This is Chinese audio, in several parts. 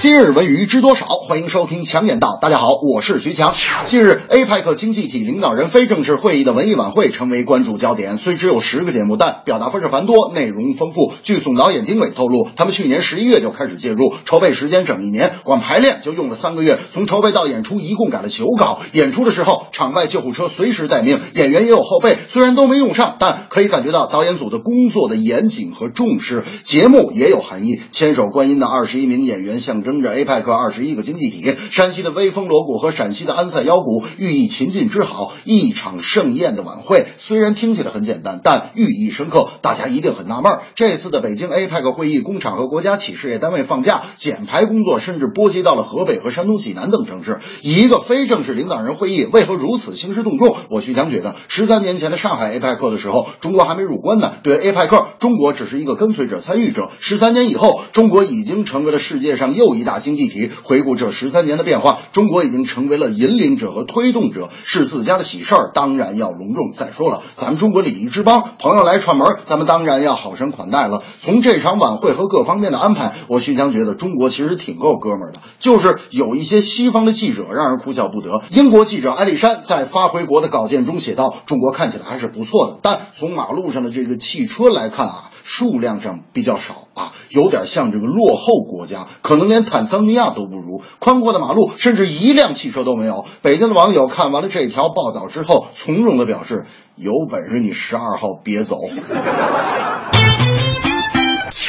今日文娱知多少？欢迎收听强言道。大家好，我是徐强。近日，APEC 经济体领导人非正式会议的文艺晚会成为关注焦点。虽只有十个节目，但表达方式繁多，内容丰富。据总导演丁伟透露，他们去年十一月就开始介入，筹备时间整一年，光排练就用了三个月。从筹备到演出，一共改了九稿。演出的时候，场外救护车随时待命，演员也有后备，虽然都没用上，但可以感觉到导演组的工作的严谨和重视。节目也有含义，千手观音的二十一名演员象征着 APEC 二十一个经济体，山西的威风锣鼓和陕西的安塞腰鼓寓意秦晋之好，一场盛宴的晚会。虽然听起来很简单，但寓意深刻。大家一定很纳闷，这次的北京 APEC 会议，工厂和国家企事业单位放假，减排工作甚至波及到了河北和山东济南等城市。一个非正式领导人会议，为何如此兴师动众？我徐强觉得，十三年前的上海 APEC 的时候，中国还没入关呢。对 APEC，中国只是一个跟随者、参与者。十三年以后，中国已经成为了世界上又一大经济体。回顾这十三年的变化，中国已经成为了引领者和推动者，是自家的喜事儿，当然要隆重。再说了，咱们中国礼仪之邦，朋友来串门，咱们当然要好生款待了。从这场晚会和各方面的安排，我徐强觉得中国其实挺够哥们儿的，就是有一些西方的记者让人哭笑不得。英国记者埃丽珊在发回国的稿件中写道：“中国看起来还是不错的，但从马路上的这个汽车来看啊。”数量上比较少啊，有点像这个落后国家，可能连坦桑尼亚都不如。宽阔的马路，甚至一辆汽车都没有。北京的网友看完了这条报道之后，从容的表示：“有本事你十二号别走。”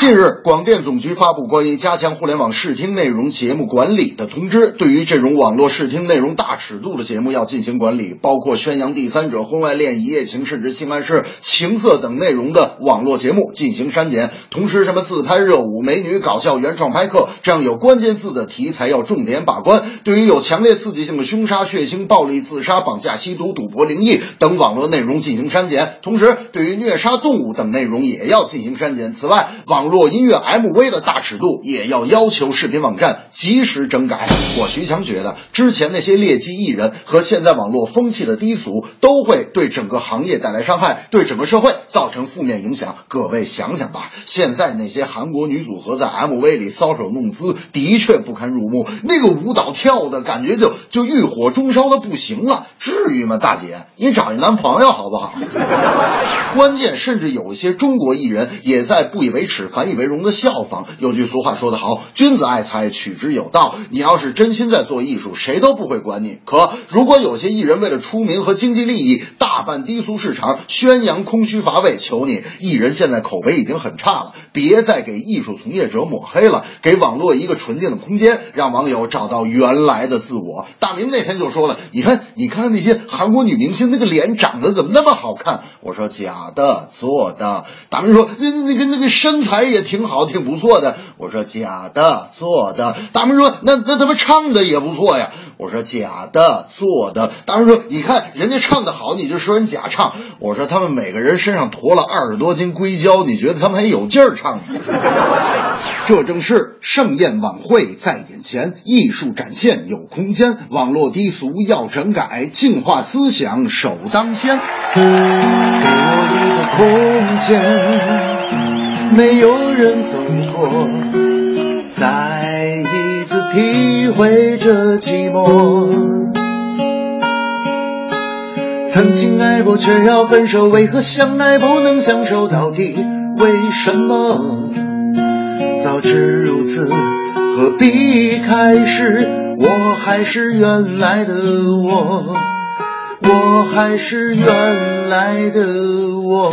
近日，广电总局发布关于加强互联网视听内容节目管理的通知，对于这种网络视听内容大尺度的节目要进行管理，包括宣扬第三者、婚外恋、一夜情甚至性暗示、情色等内容的网络节目进行删减。同时，什么自拍热舞、美女搞笑、原创拍客这样有关键字的题材要重点把关。对于有强烈刺激性的凶杀、血腥、暴力、自杀、绑架、吸毒、赌博、灵异等网络内容进行删减。同时，对于虐杀动物等内容也要进行删减。此外，网络络音乐 MV 的大尺度也要要求视频网站及时整改。我徐强觉得，之前那些劣迹艺人和现在网络风气的低俗，都会对整个行业带来伤害，对整个社会造成负面影响。各位想想吧，现在那些韩国女组合在 MV 里搔首弄姿，的确不堪入目，那个舞蹈跳的感觉就就欲火中烧的不行了，至于吗，大姐？你找一男朋友好不好？关键甚至有一些中国艺人也在不以为耻、反以为荣的效仿。有句俗话说得好：“君子爱财，取之有道。”你要是真心在做艺术，谁都不会管你。可如果有些艺人为了出名和经济利益，大办低俗市场，宣扬空虚乏味，求你，艺人现在口碑已经很差了，别再给艺术从业者抹黑了，给网络一个纯净的空间，让网友找到原来的自我。大明那天就说了：“你看，你看那些韩国女明星，那个脸长得怎么那么好看？”我说：“假的，做的。”大明说：“那那个那个身材也挺好，挺不错的。”我说：“假的，做的。”大明说：“那那他们唱的也不错呀。”我说：“假的，做的。”大明说：“你看人家唱的好，你就说人假唱。”我说：“他们每个人身上驮了二十多斤硅胶，你觉得他们还有劲儿唱吗？”这正是盛宴晚会在眼前，艺术展现有空间，网络低俗要整改，净化思想首当先。给我一个空间，没有人走过，再一次体会这寂寞。曾经爱过却要分手，为何相爱不能相守？到底为什么？早知如此，何必开始？我还是原来的我，我还是原来的我。